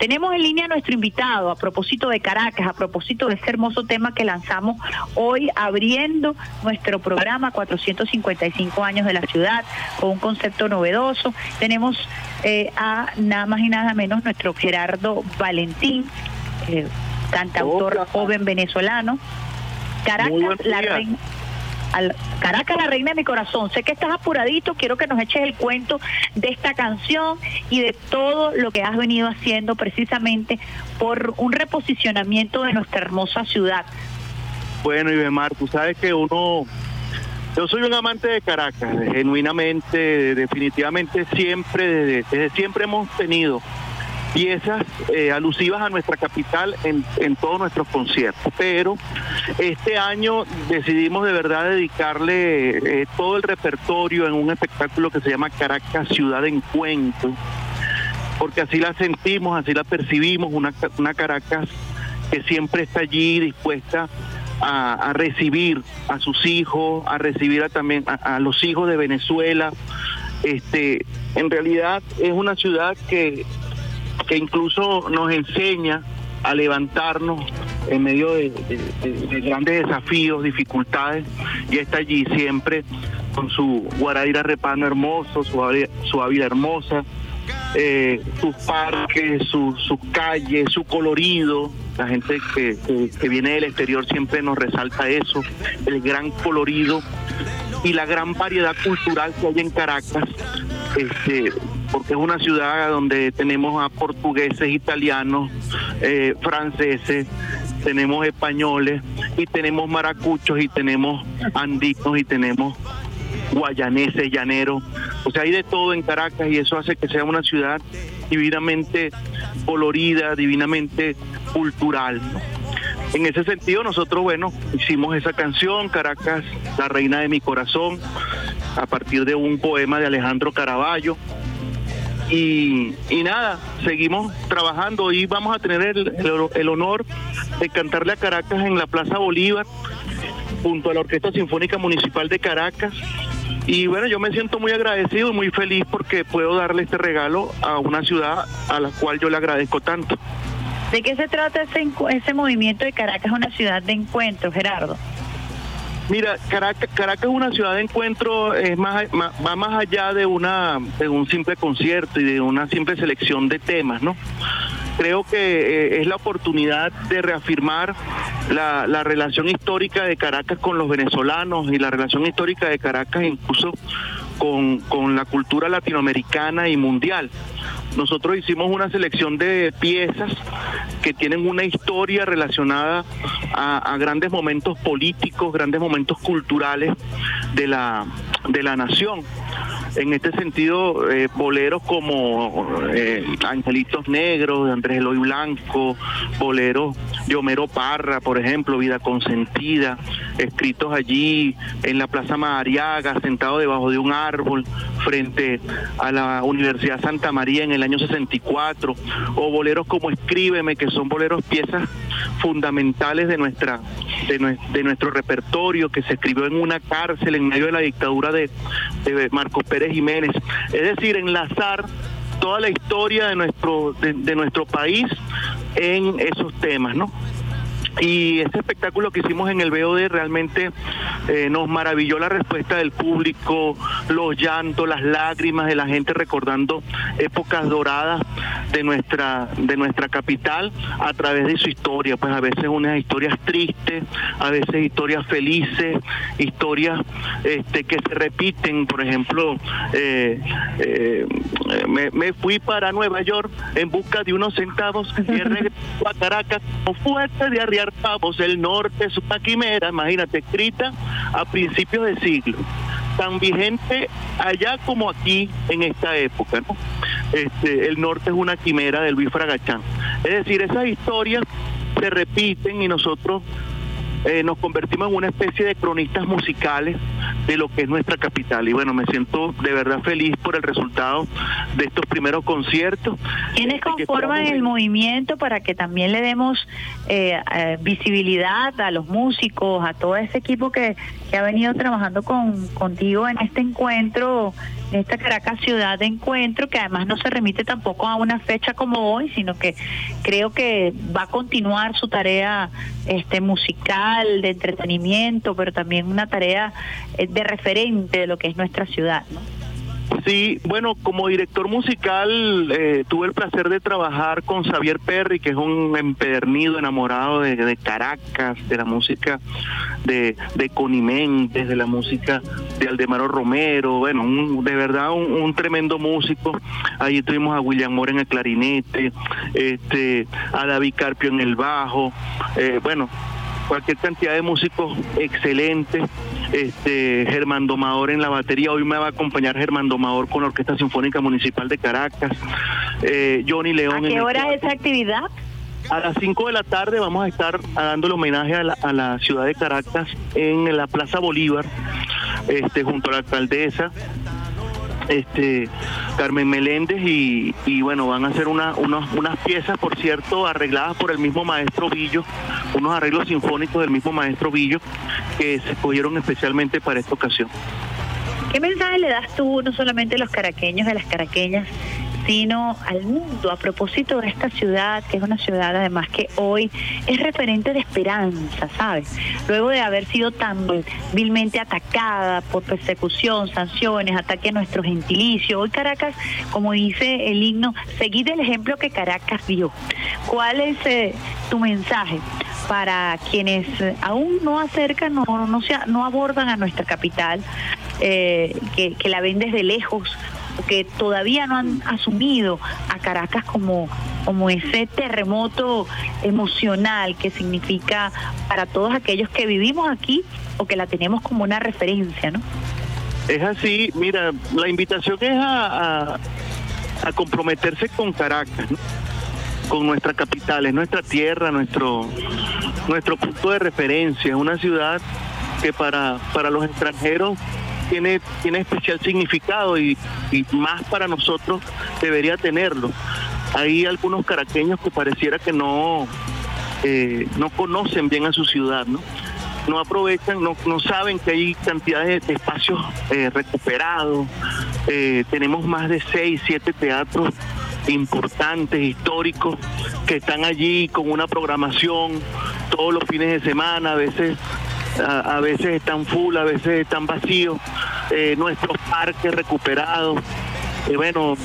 Tenemos en línea a nuestro invitado a propósito de Caracas, a propósito de ese hermoso tema que lanzamos hoy abriendo nuestro programa 455 años de la ciudad con un concepto novedoso. Tenemos eh, a nada más y nada menos nuestro Gerardo Valentín, eh, cantautor joven venezolano. Caracas, la reina Caracas, la reina de mi corazón. Sé que estás apuradito, quiero que nos eches el cuento de esta canción y de todo lo que has venido haciendo precisamente por un reposicionamiento de nuestra hermosa ciudad. Bueno, Ibemar, tú sabes que uno yo soy un amante de Caracas, genuinamente, definitivamente siempre, desde, siempre hemos tenido piezas eh, alusivas a nuestra capital en, en, todos nuestros conciertos. Pero este año decidimos de verdad dedicarle eh, todo el repertorio en un espectáculo que se llama Caracas Ciudad de Encuentro, porque así la sentimos, así la percibimos, una, una Caracas que siempre está allí dispuesta a, recibir a sus hijos, a recibir a, también a, los hijos de Venezuela. Este, en realidad es una ciudad que, que incluso nos enseña a levantarnos en medio de, grandes desafíos, dificultades, y está allí siempre con su Guaraira repano hermoso, su, su ávila hermosa, eh, sus parques, sus calles, su colorido. La gente que, que, viene del exterior siempre nos resalta eso, el gran colorido y la gran variedad cultural que hay en Caracas, este, porque es una ciudad donde tenemos a portugueses, italianos, eh, franceses, tenemos españoles y tenemos maracuchos y tenemos andinos y tenemos guayaneses, llaneros. O sea, hay de todo en Caracas y eso hace que sea una ciudad divinamente colorida, divinamente cultural. En ese sentido, nosotros, bueno, hicimos esa canción, Caracas, la reina de mi corazón, a partir de un poema de Alejandro Caraballo. Y, nada, seguimos trabajando y vamos a tener el, el honor de cantarle a Caracas en la Plaza Bolívar, junto a la Orquesta Sinfónica Municipal de Caracas y bueno, yo me siento muy agradecido y muy feliz porque puedo darle este regalo a una ciudad a la cual yo le agradezco tanto. ¿De qué se trata ese, ese movimiento de Caracas, una ciudad de encuentro, Gerardo? Mira, Caracas, es una ciudad de encuentro, es más, va más allá de, una, de un simple concierto y de una simple selección de temas, ¿no? creo que eh, es la oportunidad de reafirmar la, relación histórica de Caracas con los venezolanos y la relación histórica de Caracas incluso con, con la cultura latinoamericana y mundial. Nosotros hicimos una selección de piezas que tienen una historia relacionada a, grandes momentos políticos, grandes momentos culturales de la, de la nación. En este sentido, eh, boleros como eh, Angelitos Negros de Andrés Eloy Blanco, boleros de Homero Parra, por ejemplo, Vida Consentida, escritos allí en la Plaza Madariaga, sentado debajo de un árbol, frente a la Universidad Santa María en el año 64, o boleros como Escríbeme, que son boleros piezas fundamentales de nuestra de, nuestro repertorio que se escribió en una cárcel en medio de la dictadura de, de Marcos Pérez Jiménez. Es decir, enlazar toda la historia de nuestro de, de nuestro país en esos temas, ¿no? Y este espectáculo que hicimos en el BOD realmente eh, nos maravilló la respuesta del público, los llantos, las lágrimas de la gente recordando épocas doradas de nuestra, de nuestra capital a través de su historia. Pues a veces unas historias tristes, a veces historias felices, historias este, que se repiten. Por ejemplo, eh, eh, me, fui para Nueva York en busca de unos centavos y regreso a Caracas con fuerte de arriba el norte es una quimera, imagínate, escrita a principios de siglo, tan vigente allá como aquí en esta época. Este, el norte es una quimera de Luis Fragachán. Es decir, esas historias se repiten y nosotros eh, nos convertimos en una especie de cronistas musicales de lo que es nuestra capital. Y bueno, me siento de verdad feliz por el resultado de estos primeros conciertos. ¿Quiénes conforman el movimiento para que también le demos eh, visibilidad a los músicos, a todo ese equipo que, que ha venido trabajando con, contigo en este encuentro esta Caracas Ciudad de Encuentro, que además no se remite tampoco a una fecha como hoy, sino que creo que va a continuar su tarea este musical, de entretenimiento, pero también una tarea eh, de referente de lo que es nuestra ciudad. Sí, bueno, como director musical eh, tuve el placer de trabajar con Xavier Perry, que es un empedernido enamorado de, Caracas, de la música de, de Conimentes, de la música de Aldemaro Romero, bueno, de verdad un, tremendo músico. Ahí tuvimos a William Moore en el clarinete, este, a David Carpio en el bajo, eh, bueno, cualquier cantidad de músicos excelentes. Este, Germán Domador en la batería, hoy me va a acompañar Germán Domador con la Orquesta Sinfónica Municipal de Caracas, eh, Johnny León. ¿A qué hora es esa actividad? A las 5 de la tarde vamos a estar dándole homenaje a la, a la ciudad de Caracas en la Plaza Bolívar, este, junto a la alcaldesa este Carmen Meléndez y, bueno, van a hacer una, unas piezas, por cierto, arregladas por el mismo maestro Villo, unos arreglos sinfónicos del mismo maestro Villo que se escogieron especialmente para esta ocasión. ¿Qué mensaje le das tú, no solamente a los caraqueños, a las caraqueñas, sino al mundo a propósito de esta ciudad, que es una ciudad además que hoy es referente de esperanza, ¿sabes? Luego de haber sido tan vilmente atacada por persecución, sanciones, ataque a nuestro gentilicio, hoy Caracas, como dice el himno, seguid el ejemplo que Caracas dio. ¿Cuál es eh, tu mensaje? para quienes aún no acercan, no, no, se, no abordan a nuestra capital, eh, que, que la ven desde lejos, que todavía no han asumido a Caracas como, como ese terremoto emocional que significa para todos aquellos que vivimos aquí o que la tenemos como una referencia, ¿no? Es así, mira, la invitación es a, a, comprometerse con Caracas, con nuestra capital, es nuestra tierra, nuestro, nuestro punto de referencia, una ciudad que para, para los extranjeros tiene, tiene especial significado y, más para nosotros debería tenerlo. Hay algunos caraqueños que pareciera que no, eh, no conocen bien a su ciudad, ¿no? no aprovechan, no, no saben que hay cantidades de espacios eh, recuperados. Eh, tenemos más de seis, siete teatros importantes, históricos, que están allí con una programación todos los fines de semana, a veces a, veces están full, a veces están vacíos, eh, nuestros parques recuperados. y bueno,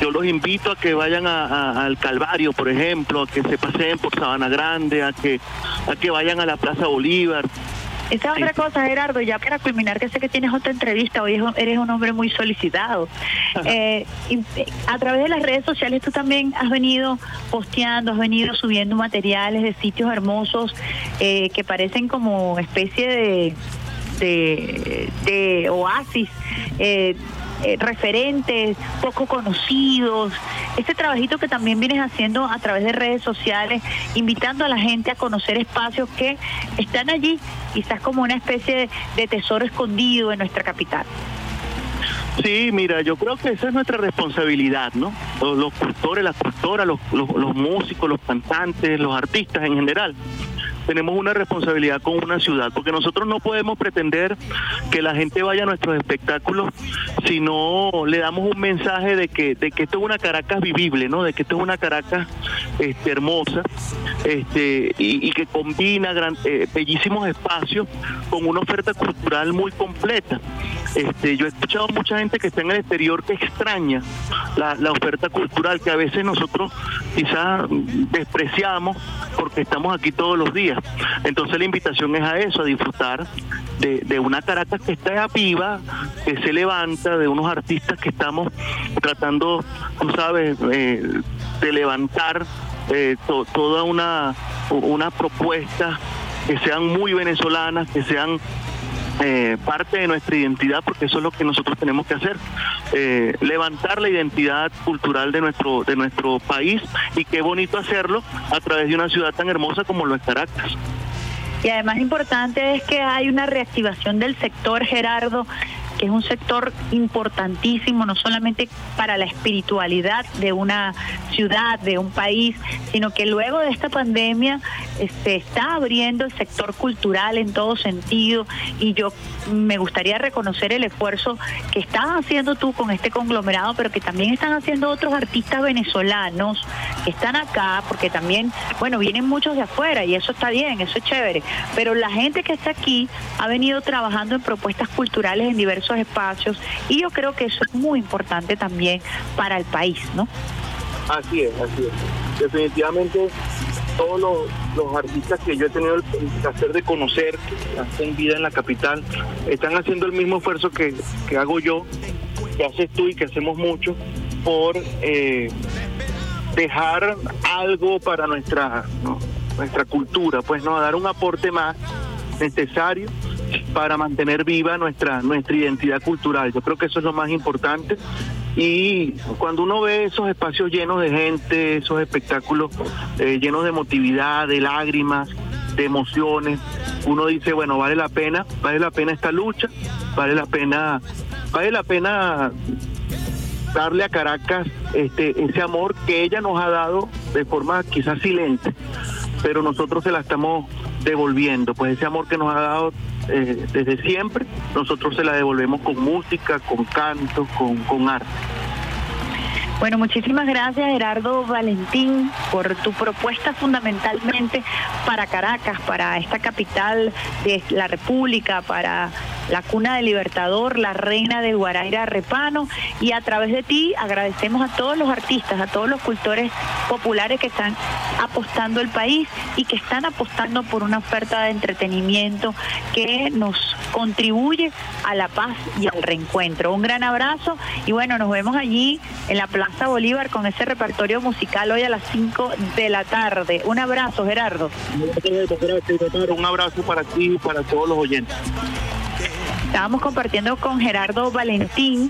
yo los invito a que vayan al Calvario, por ejemplo, a que se paseen por Sabana Grande, a que, a que vayan a la Plaza Bolívar, esa otra cosa, Gerardo, ya para culminar, que sé que tienes otra entrevista, hoy eres un hombre muy solicitado. Eh, a través de las redes sociales tú también has venido posteando, has venido subiendo materiales de sitios hermosos eh, que parecen como especie de, de, oasis. Eh, eh, referentes poco conocidos, este trabajito que también vienes haciendo a través de redes sociales, invitando a la gente a conocer espacios que están allí, quizás como una especie de, tesoro escondido en nuestra capital. Sí, mira, yo creo que esa es nuestra responsabilidad, ¿no? Los, los cultores, las cultoras, los, los músicos, los cantantes, los artistas en general tenemos una responsabilidad con una ciudad, porque nosotros no podemos pretender que la gente vaya a nuestros espectáculos si no le damos un mensaje de que, de que esto es una Caracas vivible, ¿no? De que esto es una Caracas este, hermosa, este, y, que combina gran, eh, bellísimos espacios con una oferta cultural muy completa. Este, yo he escuchado mucha gente que está en el exterior que extraña la, la oferta cultural que a veces nosotros quizás despreciamos porque estamos aquí todos los días. Entonces la invitación es a eso, a disfrutar de, una Caracas que está viva, que se levanta, de unos artistas que estamos tratando, tú sabes, eh, de levantar eh, toda una, una propuesta que sean muy venezolanas, que sean eh, parte de nuestra identidad, porque eso es lo que nosotros tenemos que hacer, eh, levantar la identidad cultural de nuestro, de nuestro país y qué bonito hacerlo a través de una ciudad tan hermosa como lo es Caracas. Y además importante es que hay una reactivación del sector, Gerardo, que es un sector importantísimo, no solamente para la espiritualidad de una ciudad, de un país, sino que luego de esta pandemia se este, está abriendo el sector cultural en todo sentido y yo me gustaría reconocer el esfuerzo que estás haciendo tú con este conglomerado, pero que también están haciendo otros artistas venezolanos que están acá, porque también, bueno, vienen muchos de afuera y eso está bien, eso es chévere, pero la gente que está aquí ha venido trabajando en propuestas culturales en diversos espacios y yo creo que eso es muy importante también para el país, ¿no? Así es, así es. Definitivamente todos los, artistas que yo he tenido el placer de conocer, que hacen vida en la capital, están haciendo el mismo esfuerzo que, hago yo, que haces tú y que hacemos mucho, por eh, dejar algo para nuestra, nuestra cultura, pues no, dar un aporte más necesario para mantener viva nuestra, nuestra identidad cultural. Yo creo que eso es lo más importante. Y cuando uno ve esos espacios llenos de gente, esos espectáculos eh, llenos de emotividad, de lágrimas, de emociones, uno dice, bueno, vale la pena, vale la pena esta lucha, vale la pena, vale la pena darle a Caracas este ese amor que ella nos ha dado de forma quizás silente, pero nosotros se la estamos devolviendo, pues ese amor que nos ha dado desde siempre, nosotros se la devolvemos con música, con canto, con, con arte. Bueno, muchísimas gracias Gerardo Valentín por tu propuesta fundamentalmente para Caracas, para esta capital de la República, para la cuna del Libertador, la reina de Guaraira Repano, y a través de ti agradecemos a todos los artistas, a todos los cultores populares que están apostando el país y que están apostando por una oferta de entretenimiento que nos contribuye a la paz y al reencuentro. Un gran abrazo y bueno, nos vemos allí en la Plaza Bolívar con ese repertorio musical hoy a las 5 de la tarde. Un abrazo, Gerardo. Un abrazo para ti y para todos los oyentes. Estábamos compartiendo con Gerardo Valentín.